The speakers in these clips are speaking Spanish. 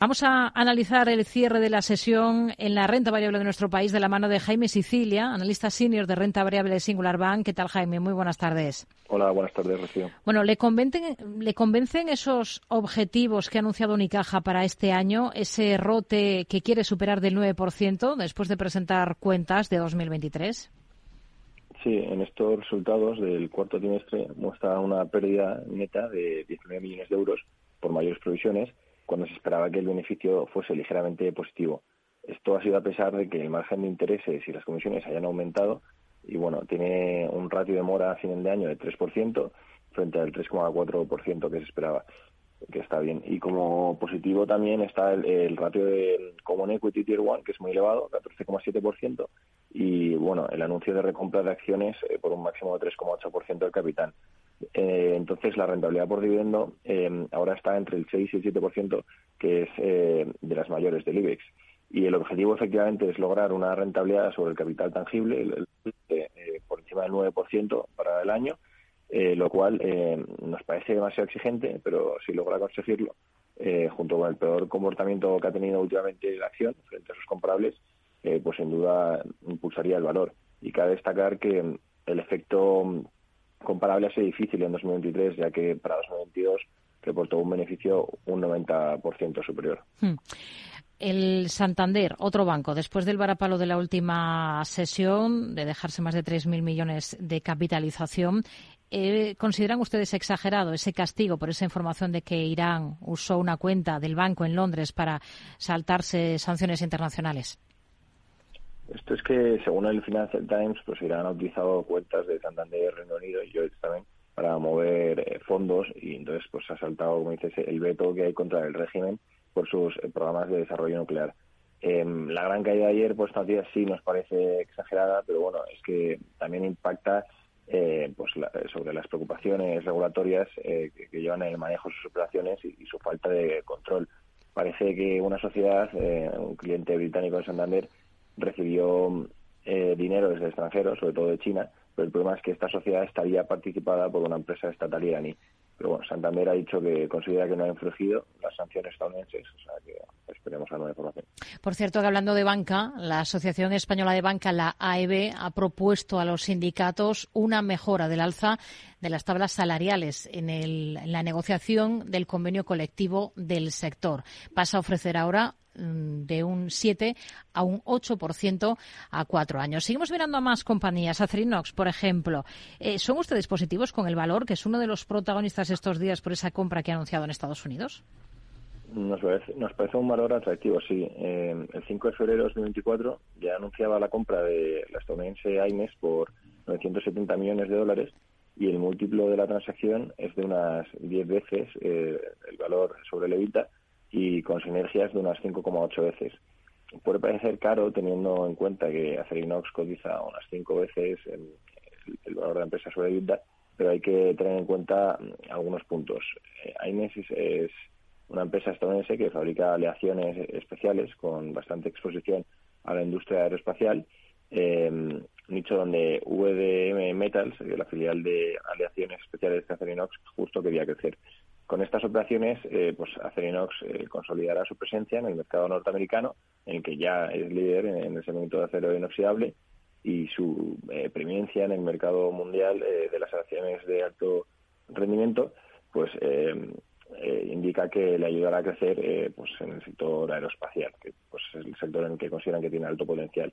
Vamos a analizar el cierre de la sesión en la renta variable de nuestro país de la mano de Jaime Sicilia, analista senior de renta variable de Singular Bank. ¿Qué tal, Jaime? Muy buenas tardes. Hola, buenas tardes, Rocío. Bueno, ¿le convencen, ¿le convencen esos objetivos que ha anunciado Unicaja para este año, ese rote que quiere superar del 9% después de presentar cuentas de 2023? Sí, en estos resultados del cuarto trimestre muestra una pérdida neta de 19 millones de euros por mayores provisiones cuando se esperaba que el beneficio fuese ligeramente positivo. Esto ha sido a pesar de que el margen de intereses y las comisiones hayan aumentado y bueno, tiene un ratio de mora a final de año de 3% frente al 3,4% que se esperaba, que está bien. Y como positivo también está el, ratio de Common Equity Tier 1, que es muy elevado, 14,7%, y bueno, el anuncio de recompra de acciones eh, por un máximo de 3,8% del capital. Eh, entonces, la rentabilidad por dividendo eh, ahora está entre el 6 y el 7%, que es eh, de las mayores del IBEX. Y el objetivo, efectivamente, es lograr una rentabilidad sobre el capital tangible por encima del 9% para el año, lo cual nos parece demasiado exigente, pero si logra conseguirlo, junto con el peor comportamiento que ha tenido últimamente la acción frente a sus comparables, pues sin duda impulsaría el valor. Y cabe destacar que el efecto comparable a ser difícil en 2023, ya que para 2022 reportó un beneficio un 90% superior. Hmm. El Santander, otro banco, después del varapalo de la última sesión, de dejarse más de 3.000 millones de capitalización, eh, ¿consideran ustedes exagerado ese castigo por esa información de que Irán usó una cuenta del banco en Londres para saltarse sanciones internacionales? Esto es que, según el Financial Times, pues Irán ha utilizado cuentas de Santander, Reino Unido y yo también para mover eh, fondos y entonces pues ha saltado, como dices, el veto que hay contra el régimen por sus eh, programas de desarrollo nuclear. Em, la gran caída de ayer, pues todavía sí nos parece exagerada, pero bueno, es que también impacta eh, pues sobre las preocupaciones regulatorias que, llevan en el manejo de sus operaciones y, y, su falta de control. Parece que una sociedad, un cliente británico de Santander, recibió eh, dinero desde el extranjero, sobre todo de China, pero el problema es que esta sociedad estaría participada por una empresa estatal iraní. Pero bueno, Santander ha dicho que considera que no ha infringido las sanciones estadounidenses, o sea que esperemos a nueva información. Por cierto, que hablando de banca, la Asociación Española de Banca, la AEB, ha propuesto a los sindicatos una mejora del alza de las tablas salariales en, en la negociación del convenio colectivo del sector. Pasa a ofrecer ahora de un 7 a un 8% a cuatro años. Seguimos mirando a más compañías. Acerinox, por ejemplo. Eh, ¿Son ustedes positivos con el valor, que es uno de los protagonistas estos días por esa compra que ha anunciado en Estados Unidos? Nos parece, nos parece un valor atractivo, sí. Eh, el 5 de febrero de 2024 ya anunciaba la compra de la estadounidense AIMES por 970 millones de dólares y el múltiplo de la transacción es de unas 10 veces eh, el valor sobre el EBITDA y con sinergias de unas 5,8 veces. Puede parecer caro teniendo en cuenta que Acerinox cotiza unas 5 veces el, valor de la empresa sobre EBITDA, pero hay que tener en cuenta mm, algunos puntos. Eh, es una empresa estadounidense que fabrica aleaciones especiales con bastante exposición a la industria aeroespacial, eh, nicho donde VDM Metals, la filial de aleaciones especiales de Acerinox, justo quería crecer. Con estas operaciones, eh, pues Acerinox eh, consolidará su presencia en el mercado norteamericano, en el que ya es líder en, el segmento de acero inoxidable, y su eh, preeminencia en el mercado mundial eh, de las acciones de alto rendimiento, pues indica que le ayudará a crecer pues en el sector aeroespacial, que pues, es el sector en el que consideran que tiene alto potencial.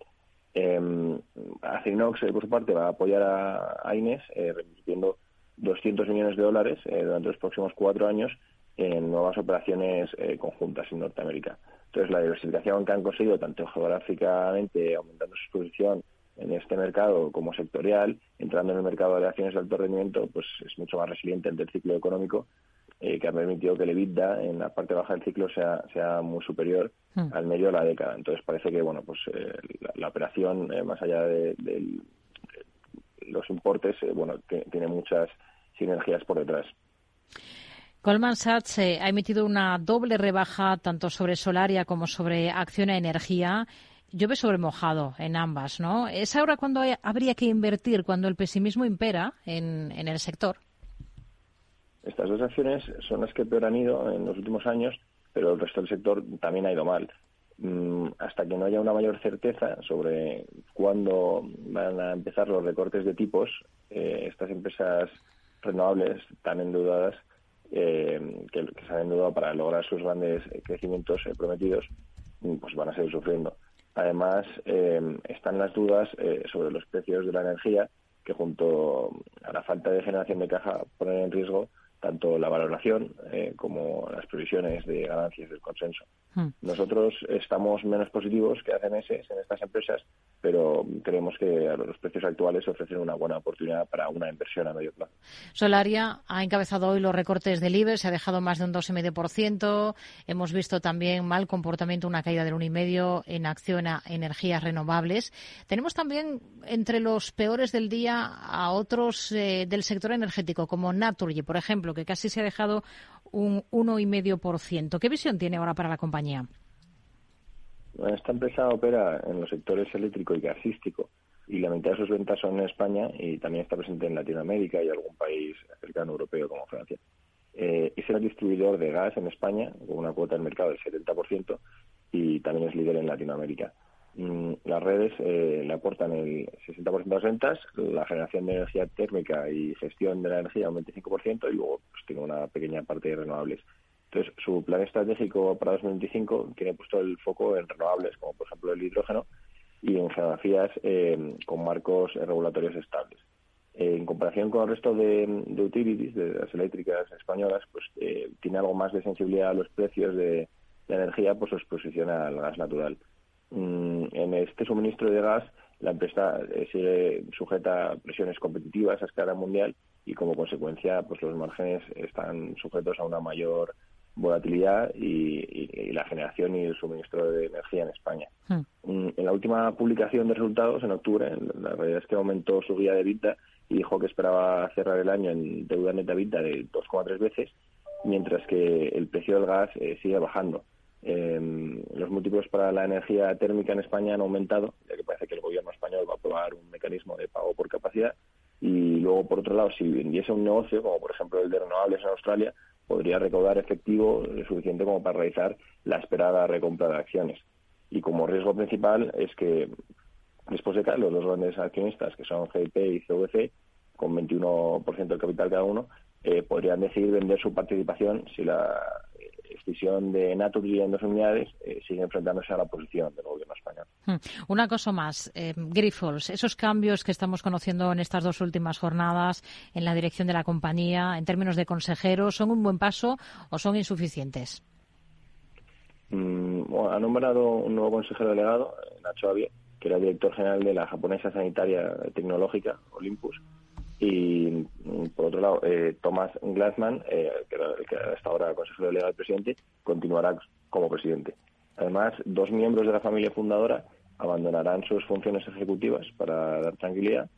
Acerinox, por su parte, va a apoyar a, a Ines, revirtiendo 200 millones de dólares eh, durante los próximos cuatro años en nuevas operaciones eh, conjuntas en Norteamérica. Entonces, la diversificación que han conseguido, tanto geográficamente, aumentando su exposición en este mercado como sectorial, entrando en el mercado de acciones de alto rendimiento, pues es mucho más resiliente ante el ciclo económico, eh, que ha permitido que el EBITDA en la parte baja del ciclo sea, sea muy superior hmm. al medio de la década. Entonces, parece que bueno pues la, operación, más allá de, de, los importes, bueno tiene muchas sinergias por detrás. Goldman Sachs eh, ha emitido una doble rebaja tanto sobre Solaria como sobre Acción a Energía. Llueve sobre mojado en ambas, ¿no? ¿Es ahora cuando habría que invertir, cuando el pesimismo impera en, en el sector? Estas dos acciones son las que peor han ido en los últimos años, pero el resto del sector también ha ido mal. Mm, hasta que no haya una mayor certeza sobre cuándo van a empezar los recortes de tipos, eh, estas empresas renovables tan endeudadas eh, que, se han endeudado para lograr sus grandes crecimientos eh, prometidos, mm, pues van a seguir sufriendo. Además, están las dudas sobre los precios de la energía, que junto a la falta de generación de caja ponen en riesgo tanto la valoración como las previsiones de ganancias del consenso. Hmm. Nosotros estamos menos positivos que hace meses en estas empresas, pero creemos que los precios actuales ofrecen una buena oportunidad para una inversión a medio plazo. Solaria ha encabezado hoy los recortes del IBE, se ha dejado más de un 2,5%. Hemos visto también mal comportamiento, una caída del 1,5% en acción a energías renovables. Tenemos también entre los peores del día a otros eh, del sector energético, como Naturgy, por ejemplo, que casi se ha dejado un 1,5%. ¿Qué visión tiene ahora para la compañía? esta empresa opera en los sectores eléctrico y gasístico y la mitad de sus ventas son en España y también está presente en Latinoamérica y algún país cercano europeo como Francia. Eh, es el distribuidor de gas en España con una cuota de mercado del 70% y también es líder en Latinoamérica. Mm, las redes eh, le aportan el 60% de las ventas, la generación de energía térmica y gestión de la energía un 25% y luego pues, tiene una pequeña parte de renovables. Entonces, su plan estratégico para 2025 tiene puesto el foco en renovables, como por ejemplo el hidrógeno, y en geografías eh, con marcos regulatorios estables. en comparación con el resto de, utilities, de las eléctricas españolas, pues eh, tiene algo más de sensibilidad a los precios de la energía por su exposición al gas natural. Mm, en este suministro de gas la empresa eh, sigue sujeta a presiones competitivas a escala mundial y como consecuencia pues los márgenes están sujetos a una mayor volatilidad y, la generación y el suministro de energía en España. Hmm. Mm, en la última publicación de resultados, en octubre, la realidad es que aumentó su guía de vida y dijo que esperaba cerrar el año en deuda neta vida de 2,3 veces, mientras que el precio del gas eh, sigue bajando. Eh, los múltiplos para la energía térmica en España han aumentado, ya que parece que el gobierno español va a aprobar un mecanismo de pago por capacidad. Y luego, por otro lado, si vendiese un negocio, como por ejemplo el de renovables en Australia, podría recaudar efectivo suficiente como para realizar la esperada recompra de acciones. Y como riesgo principal es que después de caer los dos grandes accionistas, que son GIP y CVC, con 21% del capital cada uno, eh, podrían decidir vender su participación si la decisión de Naturgy en dos unidades eh, sigue enfrentándose a la posición del gobierno español. Hmm. Una cosa más, eh, Grifols, esos cambios que estamos conociendo en estas dos últimas jornadas en la dirección de la compañía, en términos de consejeros, ¿son un buen paso o son insuficientes? Mm, ha nombrado un nuevo consejero delegado, Nacho Avie, que era director general de la japonesa sanitaria tecnológica, Olympus, y mm, por otro lado, eh, Thomas Glassman, eh, que, que hasta ahora consejero delegado del presidente, continuará como presidente. Además, dos miembros de la familia fundadora abandonarán sus funciones ejecutivas para dar tranquilidad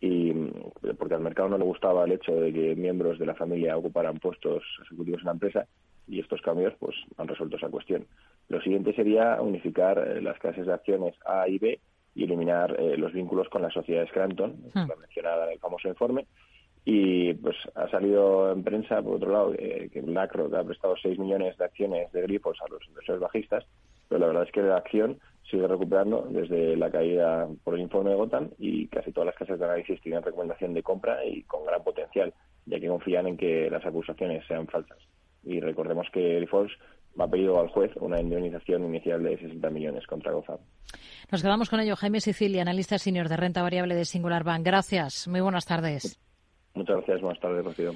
y mm, porque al mercado no le gustaba el hecho de que miembros de la familia ocuparan puestos ejecutivos en la empresa y estos cambios pues han resuelto esa cuestión. Lo siguiente sería unificar eh, las clases de acciones A y B y eliminar eh, los vínculos con la sociedad Scranton, hmm. la mencionada en el famoso informe. Y pues ha salido en prensa, por otro lado, eh, que BlackRock ha prestado 6 millones de acciones de grifos a los inversores bajistas, pero la verdad es que la acción sigue recuperando desde la caída por el informe de Gotham y casi todas las casas de análisis tienen recomendación de compra y con gran potencial, ya que confían en que las acusaciones sean falsas. Y recordemos que Grifols ha pedido al juez una indemnización inicial de 60 millones contra Gotham. Nos quedamos con ello. Jaime Sicilia, analista senior de renta variable de Singular Bank. Gracias. Muy buenas tardes. Muchas gracias. Buenas tardes, Rocío.